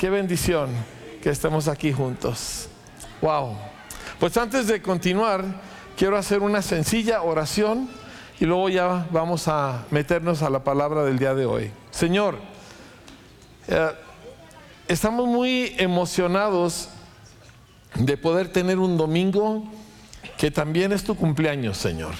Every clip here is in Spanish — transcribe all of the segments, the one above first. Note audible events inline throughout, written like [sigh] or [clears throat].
qué bendición que estemos aquí juntos. Wow. Pues antes de continuar, quiero hacer una sencilla oración y luego ya vamos a meternos a la palabra del día de hoy. Señor, eh, estamos muy emocionados de poder tener un domingo que también es tu cumpleaños, Señor.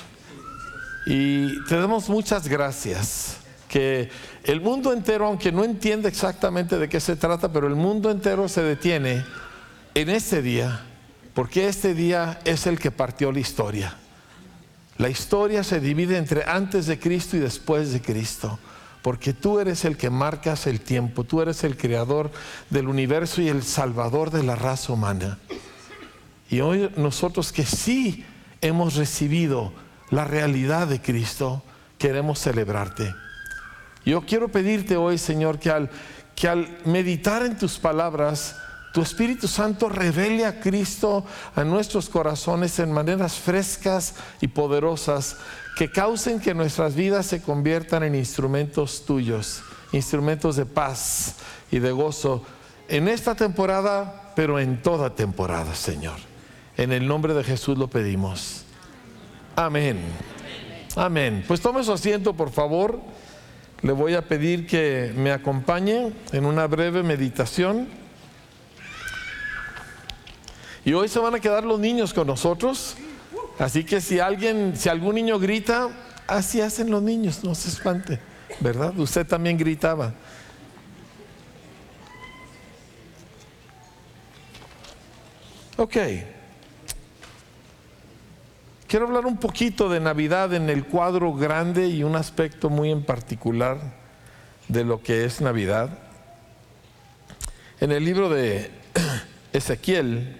Y te damos muchas gracias. Que el mundo entero, aunque no entiende exactamente de qué se trata, pero el mundo entero se detiene en este día, porque este día es el que partió la historia. La historia se divide entre antes de Cristo y después de Cristo, porque tú eres el que marcas el tiempo, tú eres el creador del universo y el salvador de la raza humana. Y hoy nosotros que sí hemos recibido la realidad de Cristo, queremos celebrarte. Yo quiero pedirte hoy, Señor, que al, que al meditar en tus palabras, tu Espíritu Santo revele a Cristo a nuestros corazones en maneras frescas y poderosas que causen que nuestras vidas se conviertan en instrumentos tuyos, instrumentos de paz y de gozo en esta temporada, pero en toda temporada, Señor. En el nombre de Jesús lo pedimos. Amén. Amén. Pues tome su asiento, por favor. Le voy a pedir que me acompañe en una breve meditación. Y hoy se van a quedar los niños con nosotros. Así que si alguien, si algún niño grita, así hacen los niños, no se espante, ¿verdad? Usted también gritaba. Ok. Quiero hablar un poquito de Navidad en el cuadro grande y un aspecto muy en particular de lo que es Navidad. En el libro de [clears throat] Ezequiel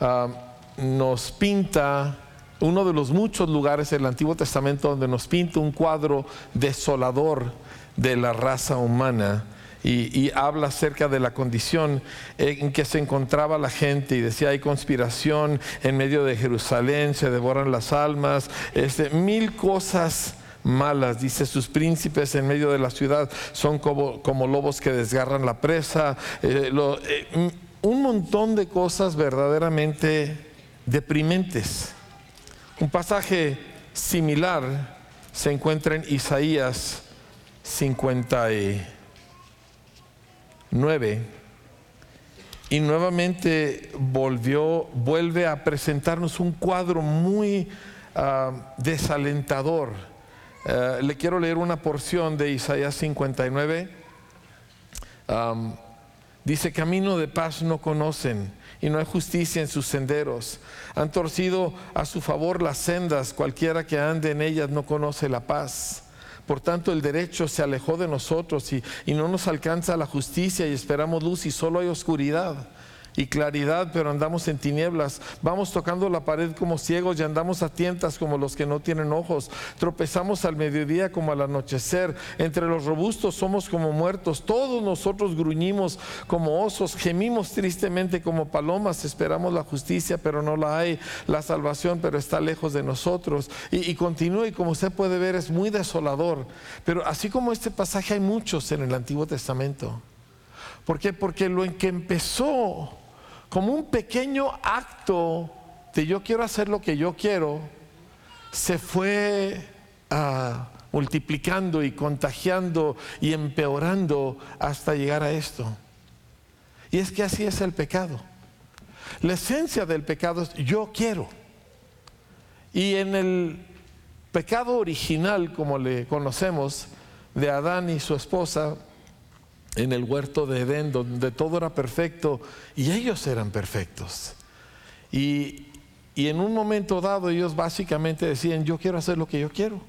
ah, nos pinta uno de los muchos lugares del Antiguo Testamento donde nos pinta un cuadro desolador de la raza humana y, habla acerca de la condición en que se encontraba la gente y decía hay conspiración en medio de Jerusalén, se devoran las almas, este, mil cosas malas, dice sus príncipes en medio de la ciudad son como, como lobos que desgarran la presa, eh, eh, un montón de cosas verdaderamente deprimentes. Un pasaje similar se encuentra en Isaías 50 9 y nuevamente volvió, vuelve a presentarnos un cuadro muy ah, desalentador. Eh, le quiero leer una porción de Isaías 59. dice, camino de paz no conocen y no hay justicia en sus senderos. Han torcido a su favor las sendas, cualquiera que ande en ellas no conoce la paz. Por tanto, el derecho se alejó de nosotros y, no nos alcanza la justicia y esperamos luz y solo hay oscuridad y claridad, pero andamos en tinieblas. Vamos tocando la pared como ciegos y andamos a tientas como los que no tienen ojos. Tropezamos al mediodía como al anochecer. Entre los robustos somos como muertos. Todos nosotros gruñimos como osos, gemimos tristemente como palomas. Esperamos la justicia, pero no la hay. La salvación, pero está lejos de nosotros. Y, y continúa y como usted puede ver es muy desolador. Pero así como este pasaje hay muchos en el Antiguo Testamento. ¿Por qué? Porque lo en que empezó como un pequeño acto de yo quiero hacer lo que yo quiero, se fue ah, multiplicando y contagiando y empeorando hasta llegar a esto. Y es que así es el pecado. La esencia del pecado es yo quiero. Y en el pecado original, como le conocemos, de Adán y su esposa, en el huerto de Edén, donde todo era perfecto y ellos eran perfectos. Y, en un momento dado ellos básicamente decían, yo quiero hacer lo que yo quiero.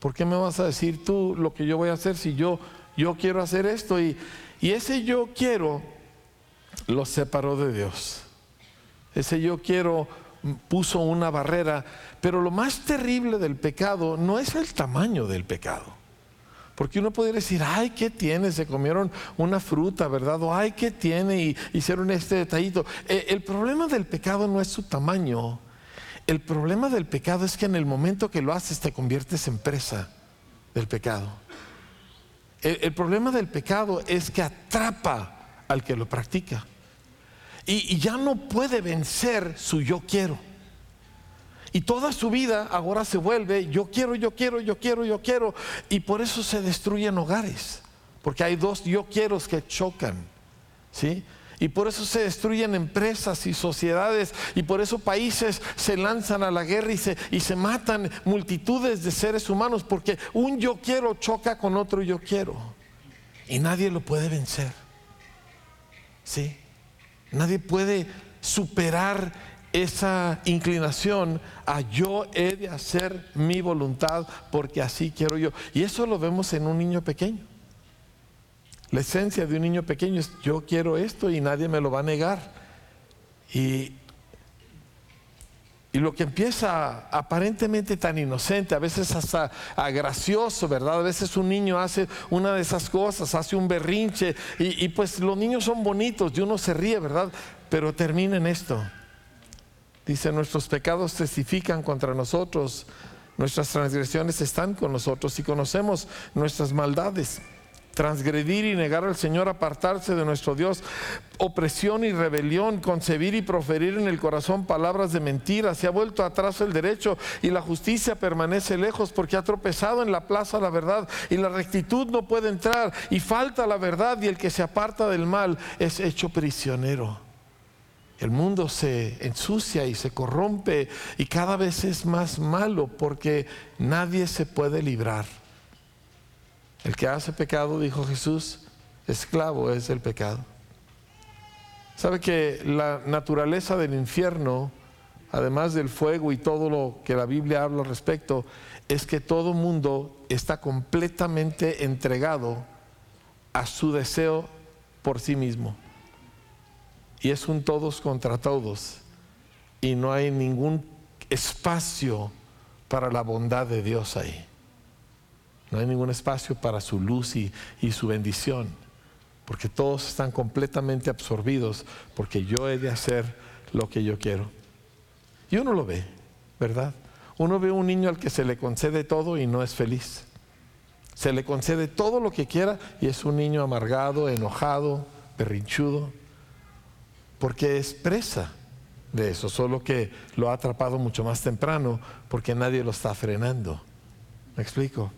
¿Por qué me vas a decir tú lo que yo voy a hacer si yo, yo quiero hacer esto? Y, y ese yo quiero los separó de Dios. Ese yo quiero puso una barrera. Pero lo más terrible del pecado no es el tamaño del pecado. Porque uno podría decir, ay, ¿qué tiene? Se comieron una fruta, ¿verdad? O ay, ¿qué tiene? Y hicieron este detallito. Eh, el problema del pecado no es su tamaño. El problema del pecado es que en el momento que lo haces te conviertes en presa del pecado. el problema del pecado es que atrapa al que lo practica. Y, y ya no puede vencer su yo quiero. Y toda su vida ahora se vuelve yo quiero, yo quiero, yo quiero, yo quiero. Y por eso se destruyen hogares. Porque hay dos yo quiero que chocan. ¿Sí? Y por eso se destruyen empresas y sociedades y por eso países se lanzan a la guerra y se, y se matan multitudes de seres humanos porque un yo quiero choca con otro yo quiero. Y nadie lo puede vencer. ¿Sí? Nadie puede superar esa inclinación a yo he de hacer mi voluntad porque así quiero yo. Y eso lo vemos en un niño pequeño. La esencia de un niño pequeño es yo quiero esto y nadie me lo va a negar. Y, y lo que empieza aparentemente tan inocente, a veces hasta gracioso, ¿verdad? A veces un niño hace una de esas cosas, hace un berrinche y, y pues los niños son bonitos y uno se ríe, ¿verdad? Pero termina en esto. Dice, nuestros pecados testifican contra nosotros, nuestras transgresiones están con nosotros y conocemos nuestras maldades. Transgredir y negar al Señor, apartarse de nuestro Dios, opresión y rebelión, concebir y proferir en el corazón palabras de mentira, se ha vuelto atrás el derecho y la justicia permanece lejos porque ha tropezado en la plaza la verdad y la rectitud no puede entrar y falta la verdad y el que se aparta del mal es hecho prisionero. El mundo se ensucia y se corrompe y cada vez es más malo porque nadie se puede librar. El que hace pecado, dijo Jesús, esclavo es el pecado. ¿Sabe que la naturaleza del infierno, además del fuego y todo lo que la Biblia habla al respecto, es que todo mundo está completamente entregado a su deseo por sí mismo. Y es un todos contra todos. Y no hay ningún espacio para la bondad de Dios ahí. No hay ningún espacio para su luz y, su bendición, porque todos están completamente absorbidos, porque yo he de hacer lo que yo quiero. Y uno lo ve, ¿verdad? Uno ve un niño al que se le concede todo y no es feliz. Se le concede todo lo que quiera y es un niño amargado, enojado, berrinchudo, porque es presa de eso, solo que lo ha atrapado mucho más temprano porque nadie lo está frenando. ¿Me explico?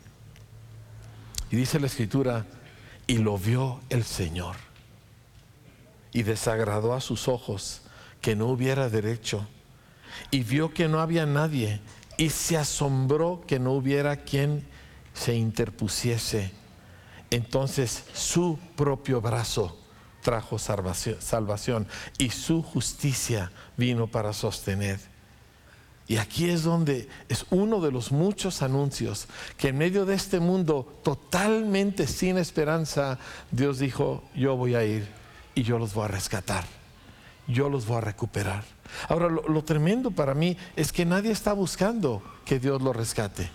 Y dice la escritura, y lo vio el Señor. Y desagradó a sus ojos que no hubiera derecho. Y vio que no había nadie. Y se asombró que no hubiera quien se interpusiese. Entonces su propio brazo trajo salvación y su justicia vino para sostener. Y aquí es donde es uno de los muchos anuncios que en medio de este mundo totalmente sin esperanza, Dios dijo, yo voy a ir y yo los voy a rescatar, yo los voy a recuperar. Ahora, lo, tremendo para mí es que nadie está buscando que Dios lo rescate.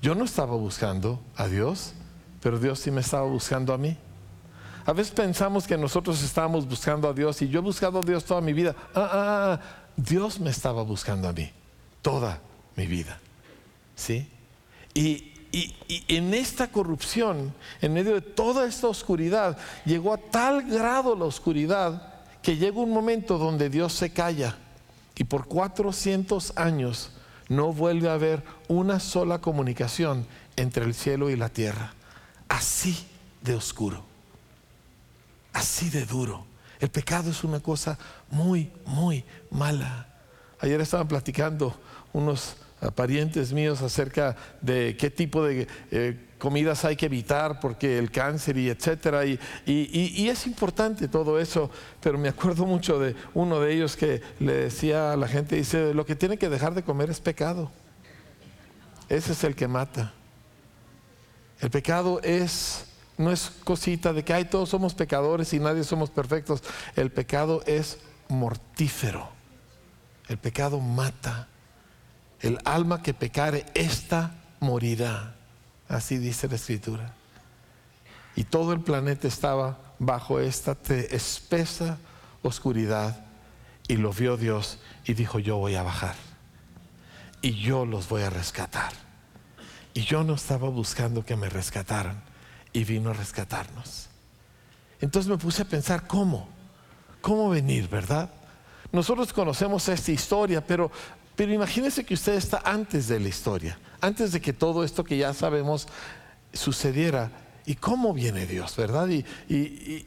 Yo no estaba buscando a Dios, pero Dios sí me estaba buscando a mí. A veces pensamos que nosotros estábamos buscando a Dios y yo he buscado a Dios toda mi vida. Ah, ah, ah, ah. Dios me estaba buscando a mí toda mi vida. ¿Sí? Y, en esta corrupción, en medio de toda esta oscuridad, llegó a tal grado la oscuridad que llega un momento donde Dios se calla y por 400 años no vuelve a haber una sola comunicación entre el cielo y la tierra. Así de oscuro, así de duro. El pecado es una cosa muy, muy mala. Ayer estaban platicando unos parientes míos acerca de qué tipo de eh, comidas hay que evitar porque el cáncer y etcétera y, y, es importante todo eso pero me acuerdo mucho de uno de ellos que le decía a la gente dice lo que tiene que dejar de comer es pecado ese es el que mata el pecado es no es cosita de que hay todos somos pecadores y nadie somos perfectos el pecado es mortífero el pecado mata. El alma que pecare, esta morirá. Así dice la escritura. Y todo el planeta estaba bajo esta espesa oscuridad. Y lo vio Dios y dijo, yo voy a bajar. Y yo los voy a rescatar. Y yo no estaba buscando que me rescataran. Y vino a rescatarnos. Entonces me puse a pensar, ¿cómo? ¿Cómo venir, verdad? Nosotros conocemos esta historia, pero, pero imagínense que usted está antes de la historia, antes de que todo esto que ya sabemos sucediera. ¿Y cómo viene Dios, verdad? Y, y,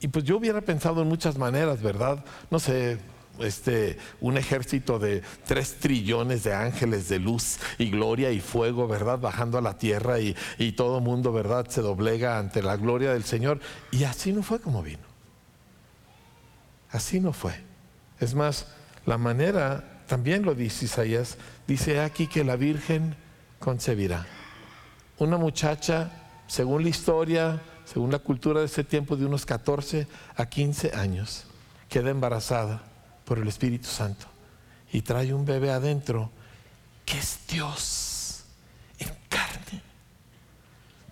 y pues yo hubiera pensado en muchas maneras, ¿verdad? No sé, este, un ejército de tres trillones de ángeles de luz y gloria y fuego, ¿verdad? Bajando a la tierra y, y todo mundo, ¿verdad? Se doblega ante la gloria del Señor. Y así no fue como vino. Así no fue. Es más, la manera, también lo dice Isaías, dice aquí que la Virgen concebirá. Una muchacha, según la historia, según la cultura de ese tiempo, de unos 14 a 15 años, queda embarazada por el Espíritu Santo y trae un bebé adentro que es Dios en carne.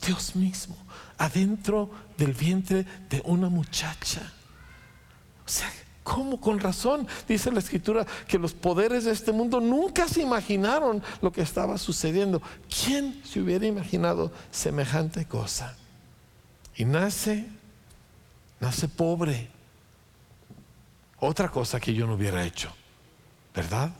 Dios mismo, adentro del vientre de una muchacha. O sea, ¿cómo? Con razón, dice la escritura, que los poderes de este mundo nunca se imaginaron lo que estaba sucediendo. ¿Quién se hubiera imaginado semejante cosa? Y nace, nace pobre, otra cosa que yo no hubiera hecho, ¿verdad?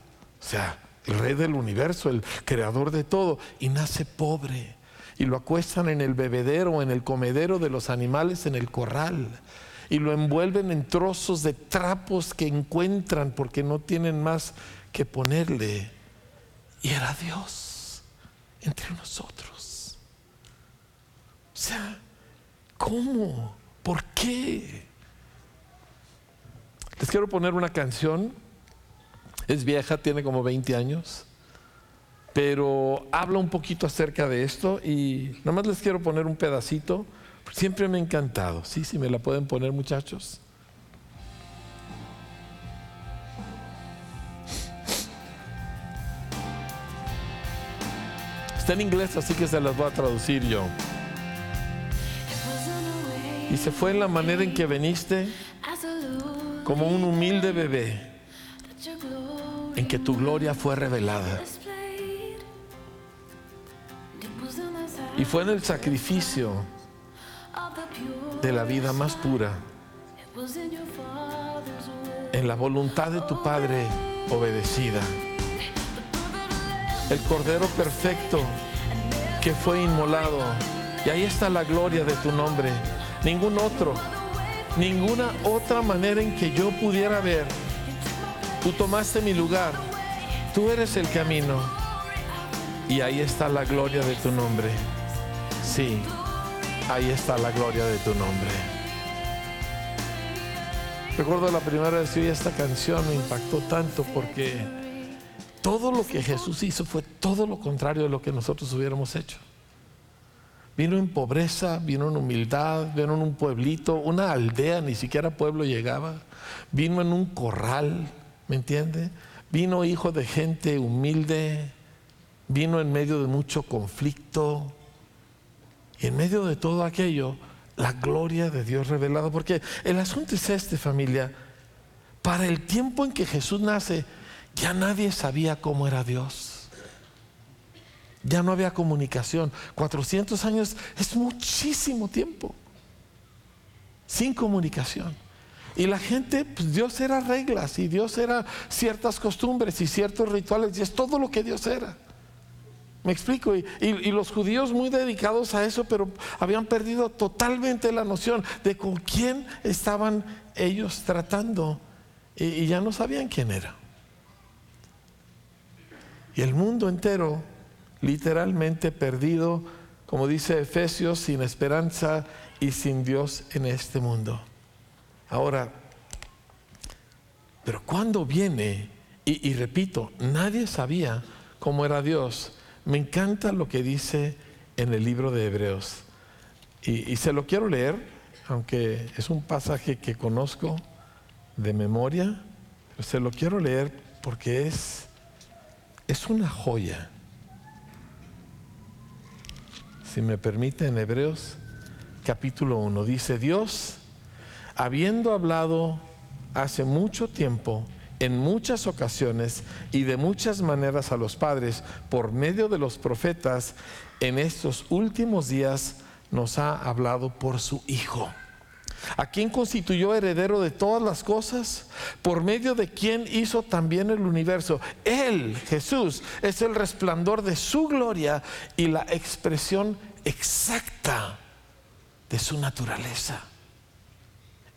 O sea, el rey del universo, el creador de todo, y nace pobre. Y lo acuestan en el bebedero, en el comedero de los animales, en el corral. Y lo envuelven en trozos de trapos que encuentran porque no tienen más que ponerle. Y era Dios entre nosotros. O sea, ¿cómo? ¿Por qué? Les quiero poner una canción. Es vieja, tiene como 20 años. Pero habla un poquito acerca de esto y nada más les quiero poner un pedacito. Siempre me ha encantado. Sí, sí, me la pueden poner muchachos. Está en inglés, así que se las voy a traducir yo. Y se fue en la manera en que veniste como un humilde bebé en que tu gloria fue revelada. Y fue en el sacrificio de la vida más pura, en la voluntad de tu Padre obedecida. El Cordero perfecto que fue inmolado. Y ahí está la gloria de tu nombre. Ningún otro ninguna otra manera en que yo pudiera ver. Tú tomaste mi lugar, tú eres el camino y ahí está la gloria de tu nombre. Sí, ahí está la gloria de tu nombre. Recuerdo la primera vez que oí esta canción, me impactó tanto porque todo lo que Jesús hizo fue todo lo contrario de lo que nosotros hubiéramos hecho. Vino en pobreza, vino en humildad, vino en un pueblito, una aldea, ni siquiera pueblo llegaba. Vino en un corral, ¿me entiende? Vino hijo de gente humilde, vino en medio de mucho conflicto. Y en medio de todo aquello, la gloria de Dios revelada. Porque el asunto es este, familia. Para el tiempo en que Jesús nace, ya nadie sabía cómo era Dios. Ya no había comunicación. 400 años es muchísimo tiempo sin comunicación. Y la gente, pues Dios era reglas y Dios era ciertas costumbres y ciertos rituales y es todo lo que Dios era. Me explico, y, los judíos muy dedicados a eso, pero habían perdido totalmente la noción de con quién estaban ellos tratando y ya no sabían quién era. Y el mundo entero literalmente perdido, como dice Efesios, sin esperanza y sin Dios en este mundo. Ahora, pero cuando viene, y, repito, nadie sabía cómo era Dios, me encanta lo que dice en el libro de Hebreos. Y, y, se lo quiero leer, aunque es un pasaje que conozco de memoria, pero se lo quiero leer porque es, es una joya si me permite, en Hebreos capítulo 1. Dice, Dios, habiendo hablado hace mucho tiempo, en muchas ocasiones y de muchas maneras a los padres por medio de los profetas, en estos últimos días nos ha hablado por su Hijo, ¿A quién constituyó heredero de todas las cosas? Por medio de quien hizo también el universo. Él, Jesús, es el resplandor de su gloria y la expresión exacta de su naturaleza.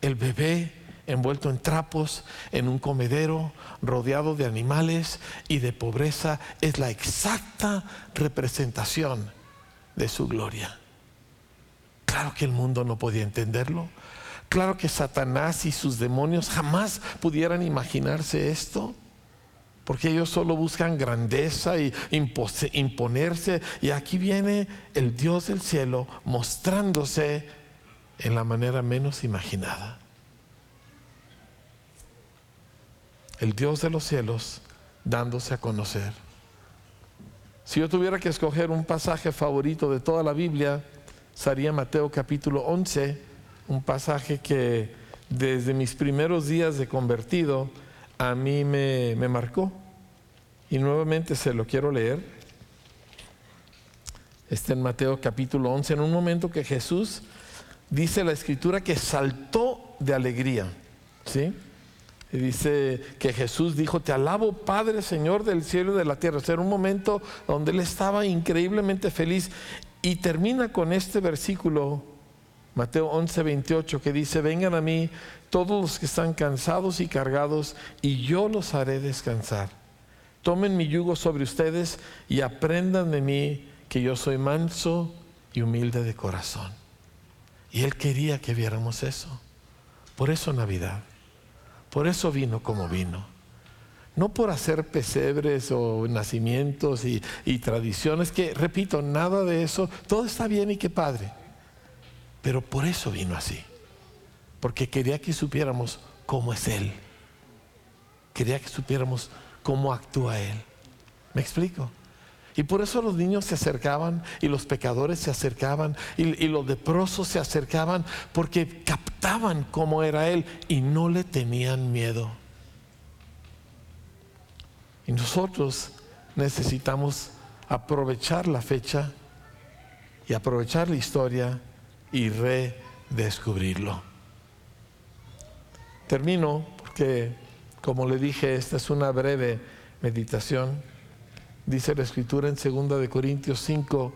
El bebé envuelto en trapos, en un comedero, rodeado de animales y de pobreza, es la exacta representación de su gloria. Claro que el mundo no podía entenderlo. Claro que Satanás y sus demonios jamás pudieran imaginarse esto. Porque ellos solo buscan grandeza y imponerse. Y aquí viene el Dios del cielo mostrándose en la manera menos imaginada. El Dios de los cielos dándose a conocer. Si yo tuviera que escoger un pasaje favorito de toda la Biblia, sería Mateo capítulo 11, un pasaje que desde mis primeros días de convertido a mí me, me marcó. Y nuevamente se lo quiero leer. Está en Mateo capítulo 11, en un momento que Jesús dice la escritura que saltó de alegría. ¿Sí? Y dice que Jesús dijo, te alabo Padre, Señor del cielo y de la tierra. O era un momento donde él estaba increíblemente feliz. Y termina con este versículo, Mateo 11, 28, que dice, vengan a mí todos los que están cansados y cargados, y yo los haré descansar. Tomen mi yugo sobre ustedes y aprendan de mí que yo soy manso y humilde de corazón. Y él quería que viéramos eso. Por eso Navidad. Por eso vino como vino. No por hacer pesebres o nacimientos y, tradiciones, que repito, nada de eso, todo está bien y qué padre. Pero por eso vino así. Porque quería que supiéramos cómo es Él. Quería que supiéramos cómo actúa Él. ¿Me explico? Y por eso los niños se acercaban y los pecadores se acercaban y, los leprosos se acercaban porque captaban cómo era Él y no le tenían miedo. Y nosotros necesitamos aprovechar la fecha y aprovechar la historia y redescubrirlo. Termino porque, como le dije, esta es una breve meditación dice la escritura en 2 de Corintios 5,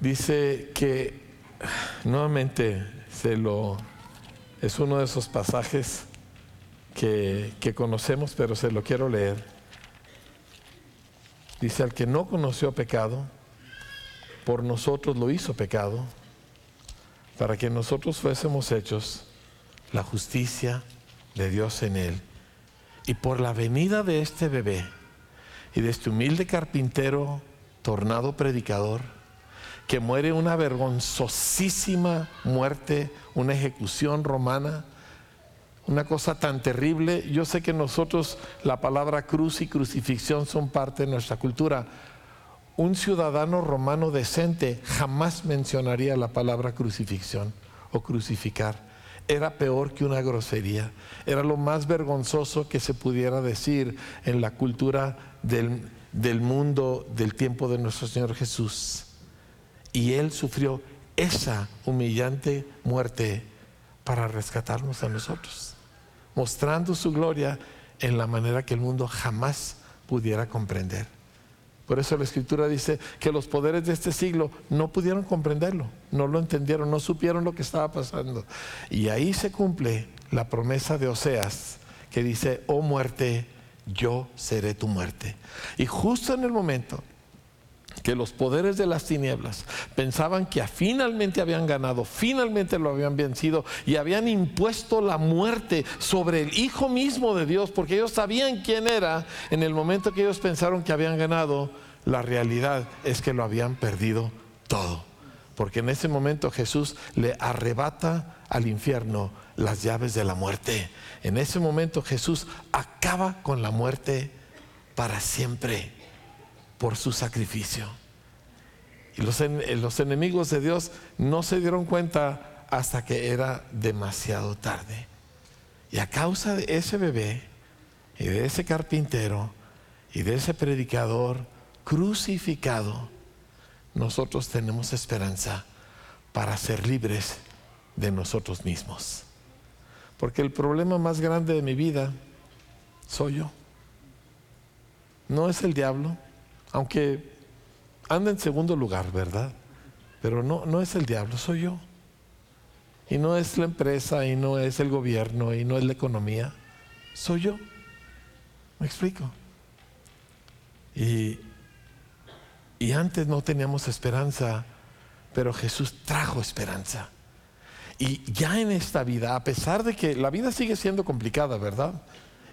dice que nuevamente se lo es uno de esos pasajes que, que conocemos, pero se lo quiero leer. Dice, al que no conoció pecado, por nosotros lo hizo pecado, para que nosotros fuésemos hechos la justicia de Dios en él. Y por la venida de este bebé, y de este humilde carpintero tornado predicador que muere una vergonzosísima muerte, una ejecución romana, una cosa tan terrible. Yo sé que nosotros la palabra cruz y crucifixión son parte de nuestra cultura. Un ciudadano romano decente jamás mencionaría la palabra crucifixión o crucificar. Era peor que una grosería. Era lo más vergonzoso que se pudiera decir en la cultura del, mundo del tiempo de nuestro Señor Jesús. Y Él sufrió esa humillante muerte para rescatarnos a nosotros, mostrando su gloria en la manera que el mundo jamás pudiera comprender. Por eso la escritura dice que los poderes de este siglo no pudieron comprenderlo, no lo entendieron, no supieron lo que estaba pasando. Y ahí se cumple la promesa de Oseas que dice, oh muerte, yo seré tu muerte. Y justo en el momento que los poderes de las tinieblas pensaban que finalmente habían ganado, finalmente lo habían vencido y habían impuesto la muerte sobre el Hijo mismo de Dios, porque ellos sabían quién era, en el momento que ellos pensaron que habían ganado, la realidad es que lo habían perdido todo. Porque en ese momento Jesús le arrebata al infierno las llaves de la muerte. En ese momento Jesús acaba con la muerte para siempre por su sacrificio. Y los, los enemigos de Dios no se dieron cuenta hasta que era demasiado tarde. Y a causa de ese bebé y de ese carpintero y de ese predicador crucificado, nosotros tenemos esperanza para ser libres de nosotros mismos. Porque el problema más grande de mi vida soy yo. No es el diablo, aunque anda en segundo lugar, ¿verdad? Pero no, no es el diablo, soy yo. Y no es la empresa, y no es el gobierno, y no es la economía, soy yo. ¿Me explico? Y, y antes no teníamos esperanza, pero Jesús trajo esperanza. Y ya en esta vida, a pesar de que la vida sigue siendo complicada, ¿verdad?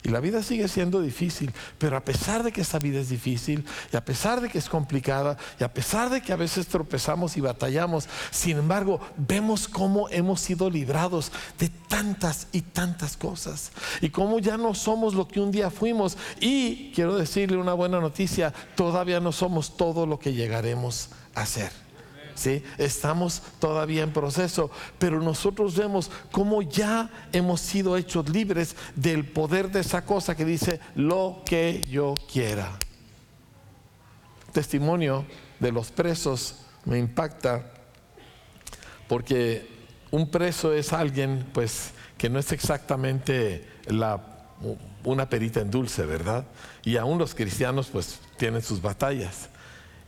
Y la vida sigue siendo difícil, pero a pesar de que esta vida es difícil, y a pesar de que es complicada, y a pesar de que a veces tropezamos y batallamos, sin embargo, vemos cómo hemos sido librados de tantas y tantas cosas, y cómo ya no somos lo que un día fuimos. Y quiero decirle una buena noticia, todavía no somos todo lo que llegaremos a ser. ¿Sí? Estamos todavía en proceso, pero nosotros vemos cómo ya hemos sido hechos libres del poder de esa cosa que dice lo que yo quiera. Testimonio de los presos me impacta porque un preso es alguien pues que no es exactamente una perita en dulce, ¿verdad? Y aún los cristianos pues tienen sus batallas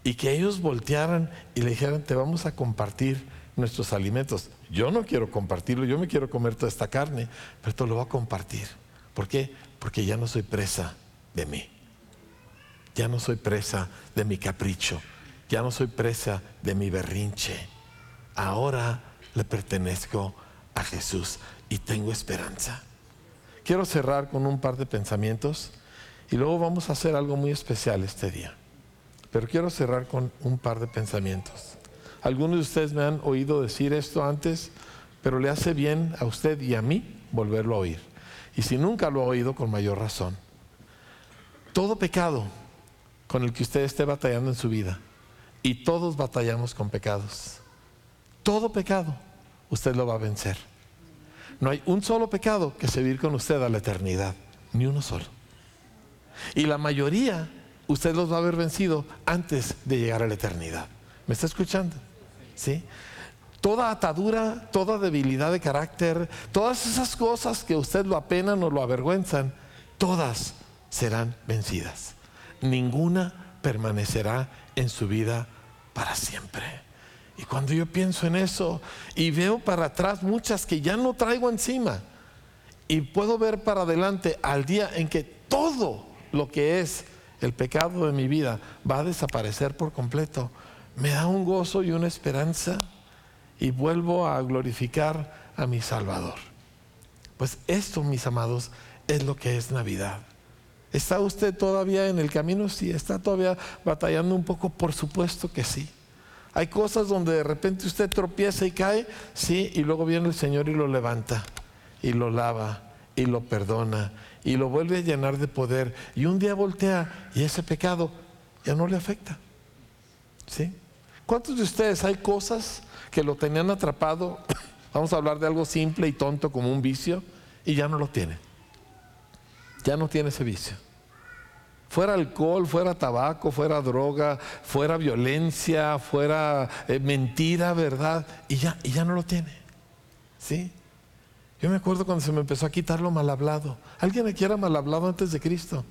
y que ellos voltearan y le dijeran, te vamos a compartir nuestros alimentos. Yo no quiero compartirlo, yo me quiero comer toda esta carne, pero te lo voy a compartir. ¿Por qué? Porque ya no soy presa de mí. Ya no soy presa de mi capricho. Ya no soy presa de mi berrinche. Ahora le pertenezco a Jesús y tengo esperanza. Quiero cerrar con un par de pensamientos y luego vamos a hacer algo muy especial este día. Pero quiero cerrar con un par de pensamientos. Algunos de ustedes me han oído decir esto antes, pero le hace bien a usted y a mí volverlo a oír. Y si nunca lo ha oído, con mayor razón. Todo pecado con el que usted esté batallando en su vida, y todos batallamos con pecados, todo pecado usted lo va a vencer. No hay un solo pecado que se vir con usted a la eternidad, ni uno solo. Y la mayoría usted los va a haber vencido antes de llegar a la eternidad. ¿Me está escuchando? ¿Sí? Toda atadura, toda debilidad de carácter, todas esas cosas que usted lo apenan o lo avergüenzan, todas serán vencidas. Ninguna permanecerá en su vida para siempre. Y cuando yo pienso en eso y veo para atrás muchas que ya no traigo encima, y puedo ver para adelante al día en que todo lo que es el pecado de mi vida va a desaparecer por completo, me da un gozo y una esperanza y vuelvo a glorificar a mi Salvador. Pues esto, mis amados, es lo que es Navidad. ¿Está usted todavía en el camino? Sí. ¿Está todavía batallando un poco? Por supuesto que sí. Hay cosas donde de repente usted tropieza y cae, sí, y luego viene el Señor y lo levanta, y lo lava, y lo perdona, y lo vuelve a llenar de poder. Y un día voltea y ese pecado ya no le afecta. ¿Sí? ¿Cuántos de ustedes hay cosas que lo tenían atrapado? [laughs] Vamos a hablar de algo simple y tonto como un vicio y ya no lo tiene. Ya no tiene ese vicio. Fuera alcohol, fuera tabaco, fuera droga, fuera violencia, fuera eh, mentira, ¿verdad? Y ya, y ya no lo tiene. ¿Sí? Yo me acuerdo cuando se me empezó a quitar lo mal hablado. Alguien aquí era mal hablado antes de Cristo.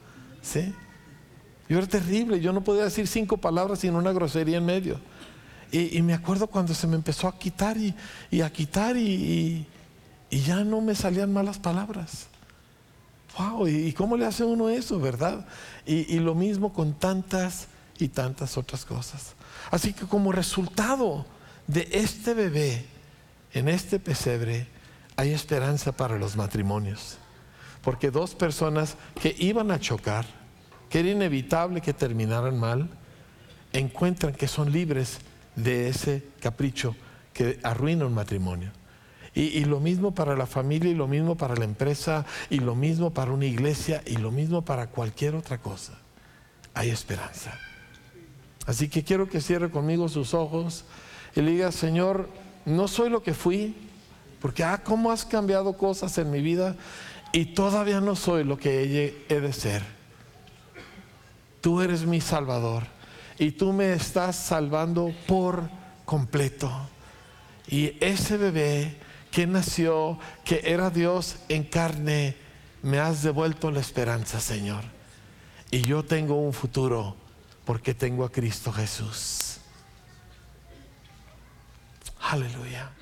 ¿Sí? Yo era terrible. Yo no podía decir cinco palabras sin una grosería en medio. Y, me acuerdo cuando se me empezó a quitar y, a quitar y, ya no me salían malas palabras. Wow, ¿y cómo le hace uno eso, verdad? y lo mismo con tantas y tantas otras cosas. Así que como resultado de este bebé en este pesebre, hay esperanza para los matrimonios. Porque dos personas que iban a chocar, que era inevitable que terminaran mal, encuentran que son libres de ese capricho que arruina un matrimonio. Y, lo mismo para la familia, y lo mismo para la empresa, y lo mismo para una iglesia, y lo mismo para cualquier otra cosa. Hay esperanza. Así que quiero que cierre conmigo sus ojos y le diga, Señor, no soy lo que fui, porque, ah, ¿cómo has cambiado cosas en mi vida? Y todavía no soy lo que he de ser. Tú eres mi Salvador y tú me estás salvando por completo. Y ese bebé que nació, que era Dios en carne, me has devuelto la esperanza, Señor. Y yo tengo un futuro porque tengo a Cristo Jesús. Aleluya.